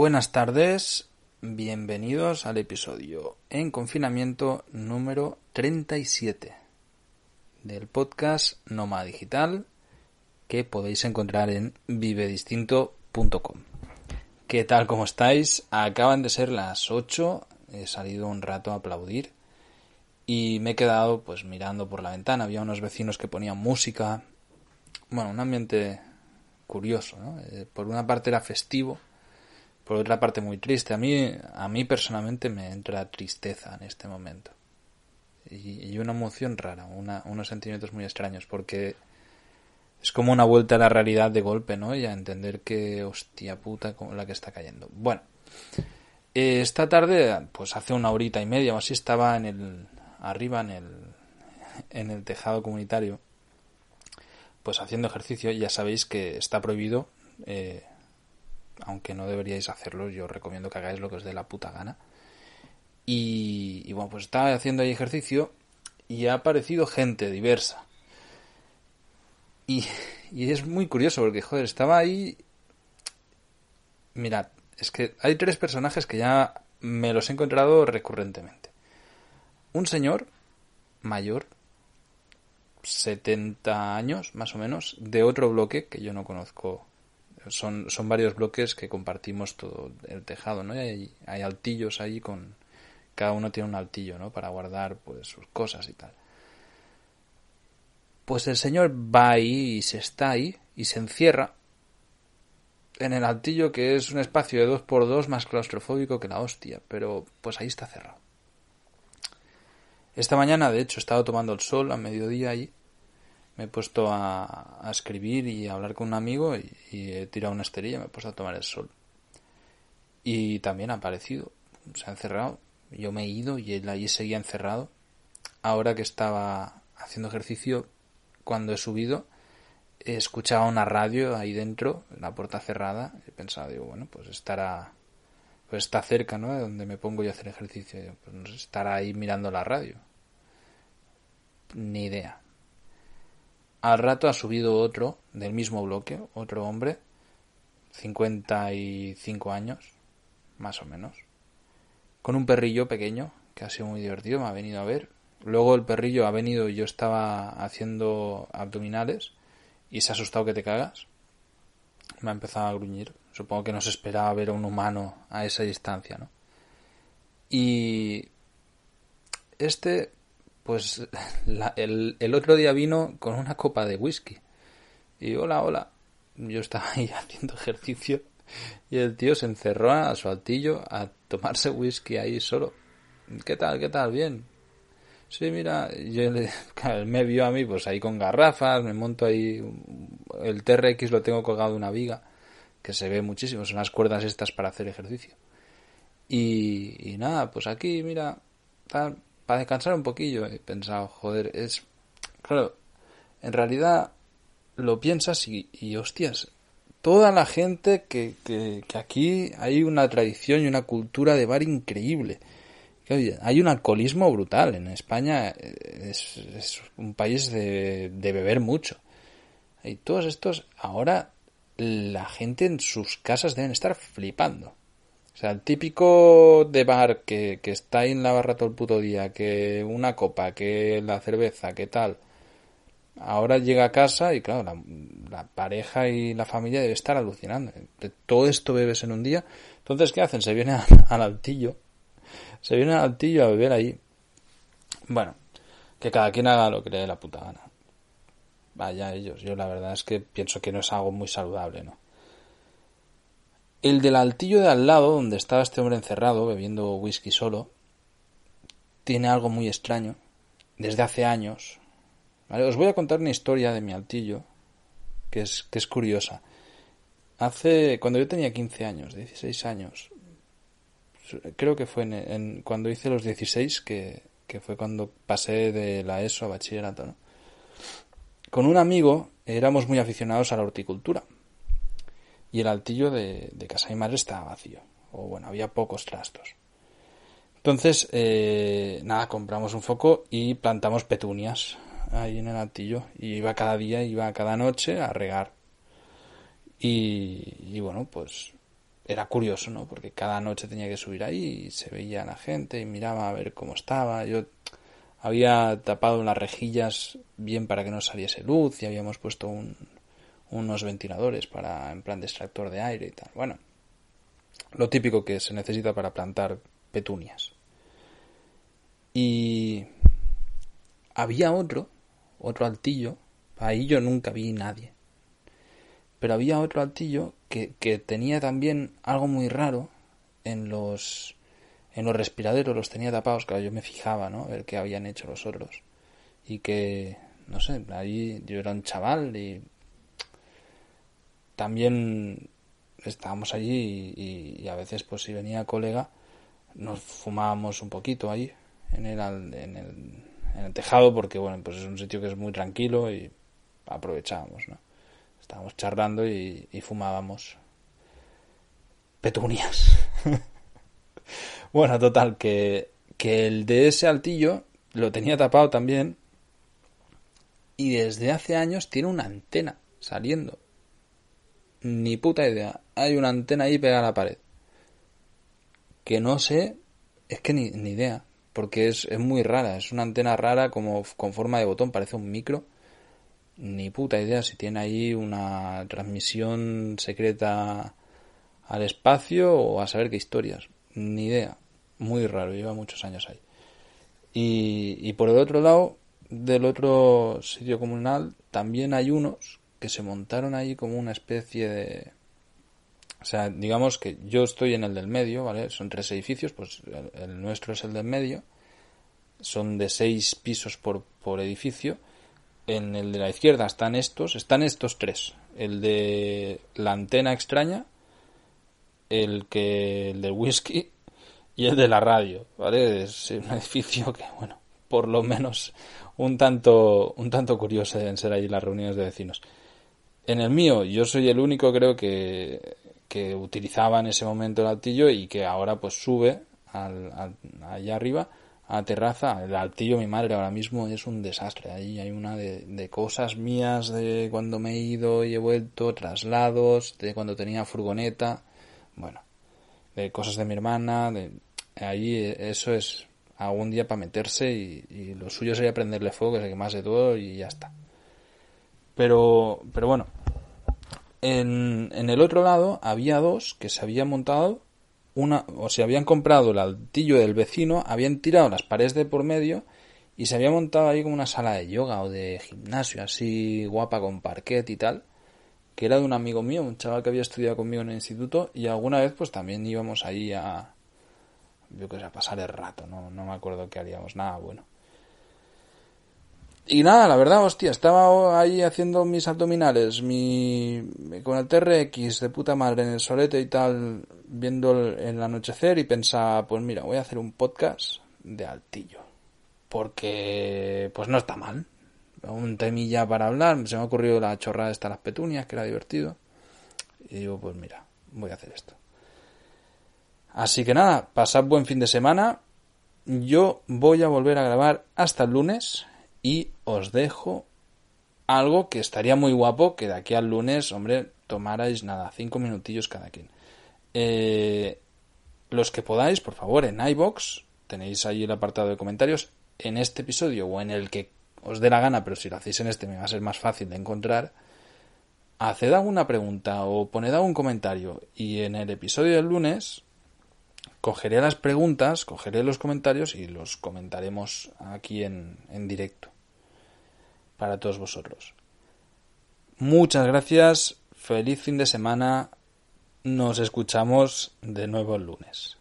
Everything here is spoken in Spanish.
Buenas tardes, bienvenidos al episodio en confinamiento número 37 del podcast Noma Digital que podéis encontrar en vivedistinto.com. ¿Qué tal? ¿Cómo estáis? Acaban de ser las 8, he salido un rato a aplaudir y me he quedado pues mirando por la ventana, había unos vecinos que ponían música, bueno, un ambiente curioso, ¿no? Eh, por una parte era festivo, por otra parte muy triste. A mí, a mí personalmente me entra tristeza en este momento. Y, una emoción rara, unos sentimientos muy extraños, porque es como una vuelta a la realidad de golpe, ¿no? Y a entender que, hostia puta, como la que está cayendo. Bueno, eh, esta tarde, pues hace una horita y media o así, estaba en el, arriba en el, en el tejado comunitario, pues haciendo ejercicio. Ya sabéis que está prohibido eh, aunque no deberíais hacerlo, yo os recomiendo que hagáis lo que os dé la puta gana. Y, bueno, pues estaba haciendo ahí ejercicio y ha aparecido gente diversa. Y, y es muy curioso porque, joder, estaba ahí... Mirad, es que hay tres personajes que ya me los he encontrado recurrentemente. Un señor mayor, 70 años más o menos, de otro bloque que yo no conozco son, son varios bloques que compartimos todo el tejado, ¿no? Y hay, hay altillos ahí con... Cada uno tiene un altillo, ¿no? Para guardar, pues, sus cosas y tal. Pues el señor va ahí y se está ahí y se encierra en el altillo que es un espacio de dos por dos más claustrofóbico que la hostia, pero pues ahí está cerrado. Esta mañana, de hecho, he estado tomando el sol a mediodía ahí me he puesto a, escribir y a hablar con un amigo y, he tirado una esterilla, me he puesto a tomar el sol. Y también ha aparecido, se ha encerrado. Yo me he ido y él allí seguía encerrado. Ahora que estaba haciendo ejercicio, cuando he subido, he escuchado una radio ahí dentro, la puerta cerrada. He pensado, digo, bueno, pues estará, pues está cerca, ¿no? De donde me pongo yo a hacer ejercicio. Pues estará ahí mirando la radio. Ni idea. Al rato ha subido otro del mismo bloque, otro hombre, 55 años, más o menos, con un perrillo pequeño, que ha sido muy divertido, me ha venido a ver. Luego el perrillo ha venido y yo estaba haciendo abdominales y se ha asustado que te cagas. Me ha empezado a gruñir. Supongo que no se esperaba ver a un humano a esa distancia, ¿no? Y este pues el, otro día vino con una copa de whisky. Y hola, hola. Yo estaba ahí haciendo ejercicio y el tío se encerró a su altillo a tomarse whisky ahí solo. ¿Qué tal? ¿Qué tal? Bien. Sí, mira, yo me vio a mí pues ahí con garrafas, me monto ahí, el TRX lo tengo colgado de una viga, que se ve muchísimo, son las cuerdas estas para hacer ejercicio. Y, y nada, pues aquí, mira, tal, para descansar un poquillo he pensado, joder, es... Claro, en realidad lo piensas y, hostias, toda la gente que, que, aquí hay una tradición y una cultura de bar increíble. Hay un alcoholismo brutal. En España es, es un país de, de, beber mucho. Y todos estos, ahora la gente en sus casas deben estar flipando. O sea, el típico de bar que, que está ahí en la barra todo el puto día, que una copa, que la cerveza, que tal. Ahora llega a casa y claro, la, pareja y la familia debe estar alucinando. todo esto bebes en un día. Entonces, ¿qué hacen? Se vienen al altillo. Se vienen al altillo a beber ahí. Bueno, que cada quien haga lo que le dé la puta gana. Vaya ellos. Yo la verdad es que pienso que no es algo muy saludable, ¿no? El del altillo de al lado, donde estaba este hombre encerrado bebiendo whisky solo, tiene algo muy extraño, desde hace años. Os voy a contar una historia de mi altillo, que es, que es curiosa. Hace, cuando yo tenía 15 años, 16 años, creo que fue en, cuando hice los 16, que, que, fue cuando pasé de la ESO a bachillerato. Con un amigo éramos muy aficionados a la horticultura y el altillo de, casa y madre estaba vacío, o bueno, había pocos trastos. Entonces, eh, nada, compramos un foco y plantamos petunias ahí en el altillo. Y iba cada día, iba cada noche a regar. Y, y bueno, pues era curioso, ¿no? Porque cada noche tenía que subir ahí y se veía la gente y miraba a ver cómo estaba. Yo había tapado las rejillas bien para que no saliese luz y habíamos puesto unos ventiladores para en plan de extractor de aire y tal. Bueno, lo típico que se necesita para plantar petunias. Y había otro, otro altillo, ahí yo nunca vi nadie. Pero había otro altillo que, que tenía también algo muy raro en los en los respiraderos los tenía tapados, claro, yo me fijaba, ¿no? A ver qué habían hecho los otros. Y que, no sé, ahí yo era un chaval y también estábamos allí y, a veces pues si venía colega nos fumábamos un poquito ahí en el, en el, en el tejado porque bueno pues es un sitio que es muy tranquilo y aprovechábamos no estábamos charlando y, fumábamos petunias. Bueno total que que el de ese altillo lo tenía tapado también y desde hace años tiene una antena saliendo ni puta idea. Hay una antena ahí pegada a la pared. Que no sé, es que ni, ni idea. Porque es, es, muy rara. Es una antena rara como con forma de botón, parece un micro. Ni puta idea si tiene ahí una transmisión secreta al espacio o a saber qué historias. Ni idea. Muy raro, lleva muchos años ahí. Y, y por el otro lado, del otro sitio comunal, también hay unos que se montaron ahí como una especie de... O sea, digamos que yo estoy en el del medio, ¿vale? Son tres edificios, pues el, nuestro es el del medio. Son de seis pisos por, por edificio. En el de la izquierda están estos, están estos tres. El de la antena extraña, el que el del whisky y el de la radio, ¿vale? Es un edificio que, bueno, por lo menos un tanto, un tanto curioso deben ser ahí las reuniones de vecinos. En el mío, yo soy el único, creo, que, que utilizaba en ese momento el altillo y que ahora pues sube al, allá arriba a terraza. El altillo, mi madre, ahora mismo es un desastre. Ahí hay una de, de cosas mías de cuando me he ido y he vuelto, traslados, de cuando tenía furgoneta, bueno, de cosas de mi hermana, de ahí eso es algún día para meterse y, lo suyo sería prenderle fuego, que se quemase todo y ya está. Pero, pero bueno, en, en el otro lado había dos que se habían montado una, o se habían comprado el altillo del vecino, habían tirado las paredes de por medio y se había montado ahí como una sala de yoga o de gimnasio así guapa con parquet y tal, que era de un amigo mío, un chaval que había estudiado conmigo en el instituto y alguna vez pues también íbamos ahí a, yo que sé, a pasar el rato, no, no me acuerdo que haríamos nada bueno. Y nada, la verdad, hostia, estaba ahí haciendo mis abdominales, mi con el TRX de puta madre en el solete y tal, viendo el, anochecer y pensaba, pues mira, voy a hacer un podcast de altillo. Porque, pues no está mal. Un temilla para hablar, se me ha ocurrido la chorrada esta las petunias, que era divertido. Y digo, pues mira, voy a hacer esto. Así que nada, pasad buen fin de semana. Yo voy a volver a grabar hasta el lunes y os dejo algo que estaría muy guapo que de aquí al lunes, hombre, tomarais nada, cinco minutillos cada quien. Eh, los que podáis, por favor, en iBox tenéis ahí el apartado de comentarios en este episodio o en el que os dé la gana, pero si lo hacéis en este me va a ser más fácil de encontrar. Haced alguna pregunta o poned algún comentario y en el episodio del lunes cogeré las preguntas, cogeré los comentarios y los comentaremos aquí en, en directo para todos vosotros. Muchas gracias, feliz fin de semana, nos escuchamos de nuevo el lunes.